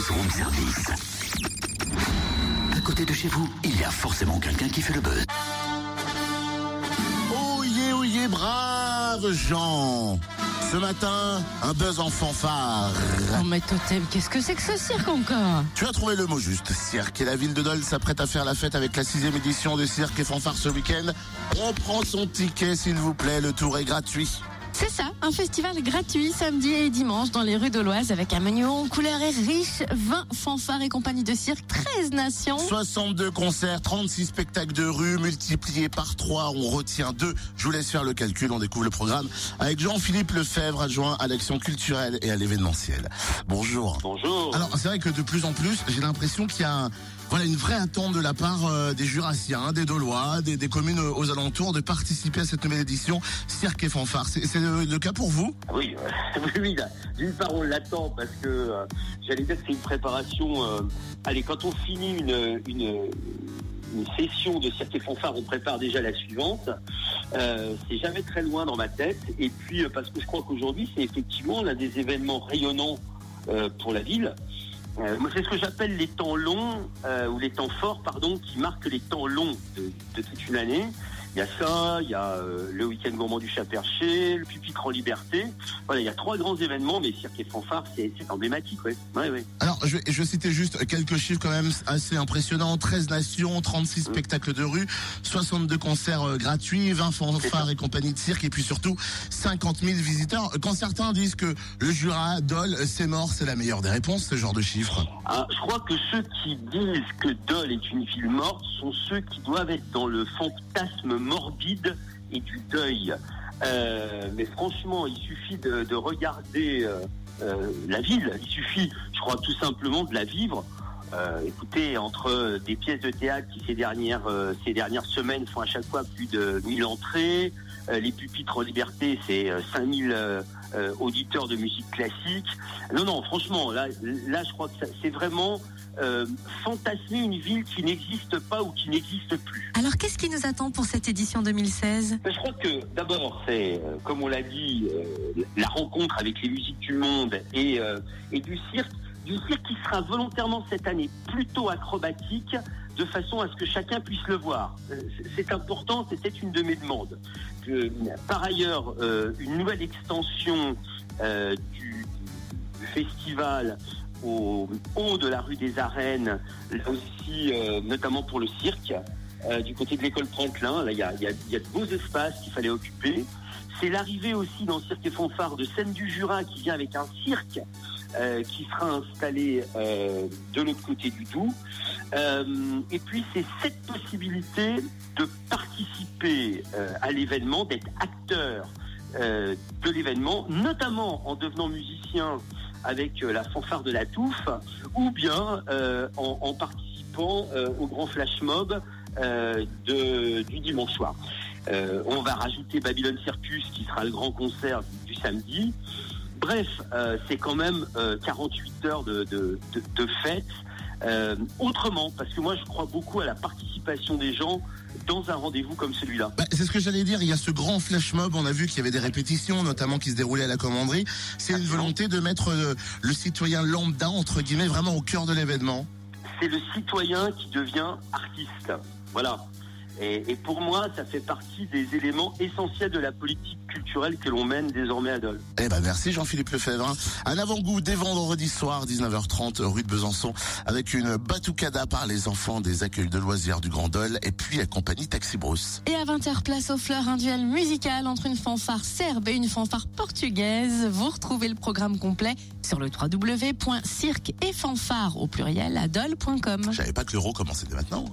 buzz room service. À côté de chez vous, il y a forcément quelqu'un qui fait le buzz. Oyez, oyez, braves gens Ce matin, un buzz en fanfare. Oh mais Totem, qu'est-ce que c'est que ce cirque encore Tu as trouvé le mot juste. Cirque et la ville de Dole s'apprête à faire la fête avec la sixième édition de Cirque et Fanfare ce week-end. On prend son ticket s'il vous plaît, le tour est gratuit. C'est ça, un festival gratuit samedi et dimanche dans les rues de l'Oise avec un menu en couleur et riche, 20 fanfares et compagnies de cirque, 13 nations. 62 concerts, 36 spectacles de rue, multipliés par 3, on retient 2. Je vous laisse faire le calcul, on découvre le programme avec Jean-Philippe Lefebvre, adjoint à l'action culturelle et à l'événementiel. Bonjour. Bonjour. Alors c'est vrai que de plus en plus, j'ai l'impression qu'il y a un- voilà une vraie attente de la part euh, des Jurassiens, des Dolois, des, communes euh, aux alentours de participer à cette nouvelle édition Cirque et Fanfare. C'est le, cas pour vous? Oui, euh, oui, oui. là, D'une part, on l'attend parce que j'allais dire que c'est une préparation. allez, quand on finit une, une, session de cirque et fanfare, on prépare déjà la suivante. C'est jamais très loin dans ma tête. Et puis, parce que je crois qu'aujourd'hui, c'est effectivement l'un des événements rayonnants pour la ville. C'est ce que j'appelle les temps longs, euh, ou les temps forts, pardon, qui marquent les temps longs de toute une année. Il y a ça, il y a euh, le week-end gourmand du Chat-Perché, le pupitre en liberté. Voilà, il y a trois grands événements, mais Cirque et Fanfare, c'est emblématique, ouais. Ouais, ouais. Alors, je vais, je vais citer juste quelques chiffres quand même assez impressionnants. 13 nations, 36 spectacles de rue, 62 concerts euh, gratuits, 20 fanfares et compagnies de cirque, et puis surtout 50 000 visiteurs. Quand certains disent que le Jura, Dole, c'est mort, c'est la meilleure des réponses, ce genre de chiffres. Ah, je crois que ceux qui disent que Dole est une ville morte sont ceux qui doivent être dans le fantasme morbide et du deuil. Euh, mais franchement, il suffit de, de regarder euh, euh, la ville. Il suffit, je crois, tout simplement de la vivre. Euh, écoutez, entre des pièces de théâtre qui ces dernières euh, ces dernières semaines font à chaque fois plus de 1000 entrées, euh, les pupitres en liberté, c'est euh, 5000 euh, euh, auditeurs de musique classique. Non, non, franchement, là, là, je crois que c'est vraiment euh, fantasmer une ville qui n'existe pas ou qui n'existe plus. Alors qu'est-ce qui nous attend pour cette édition 2016 Mais je crois que d'abord, c'est, euh, comme on l'a dit, euh, la rencontre avec les musiques du monde et, euh, et du cirque, du cirque qui sera volontairement cette année plutôt acrobatique, de façon à ce que chacun puisse le voir. Euh, c'est- important, c'était une de mes demandes. Par ailleurs, euh, une nouvelle extension euh, du, festival au haut de la rue des Arènes, là aussi, notamment pour le cirque. Du côté de l'école Franklin. Là, il y a de beaux espaces qu'il fallait occuper. C'est l'arrivée aussi dans le Cirque et Fanfare de Seine du Jura qui vient avec un cirque euh, qui sera installé euh, de l'autre côté du Doubs. Euh, et puis c'est cette possibilité de participer à l'événement, d'être acteur de l'événement, notamment en devenant musicien avec la fanfare de la touffe, ou bien en, participant au grand flash mob du dimanche soir. On va rajouter Babylon Circus qui sera le grand concert du samedi. Bref, euh, c'est quand même euh, 48 heures de, de, de, de fête. Euh, autrement, parce que moi je crois beaucoup à la participation des gens dans un rendez-vous comme celui-là. Bah, c'est ce que j'allais dire. Il y a ce grand flash mob. On a vu qu'il y avait des répétitions, notamment qui se déroulaient à la commanderie. C'est une volonté de mettre euh, le citoyen lambda entre guillemets vraiment au cœur de l'événement. C'est le citoyen qui devient artiste. Voilà. Et, et pour moi, ça fait partie des éléments essentiels de la politique culturelle que l'on mène désormais à Dole. Eh ben merci Jean-Philippe Lefebvre. hein. Un avant-goût dès vendredi soir 19h30 rue de Besançon avec une batucada par les enfants des accueils de loisirs du Grand Dole et puis la compagnie Taxi Brousse. Et à 20h, place aux fleurs, un duel musical entre une fanfare serbe et une fanfare portugaise. Vous retrouvez le programme complet sur le www.cirque et fanfare au pluriel à dole.com. Je savais pas que l'euro commençait dès maintenant.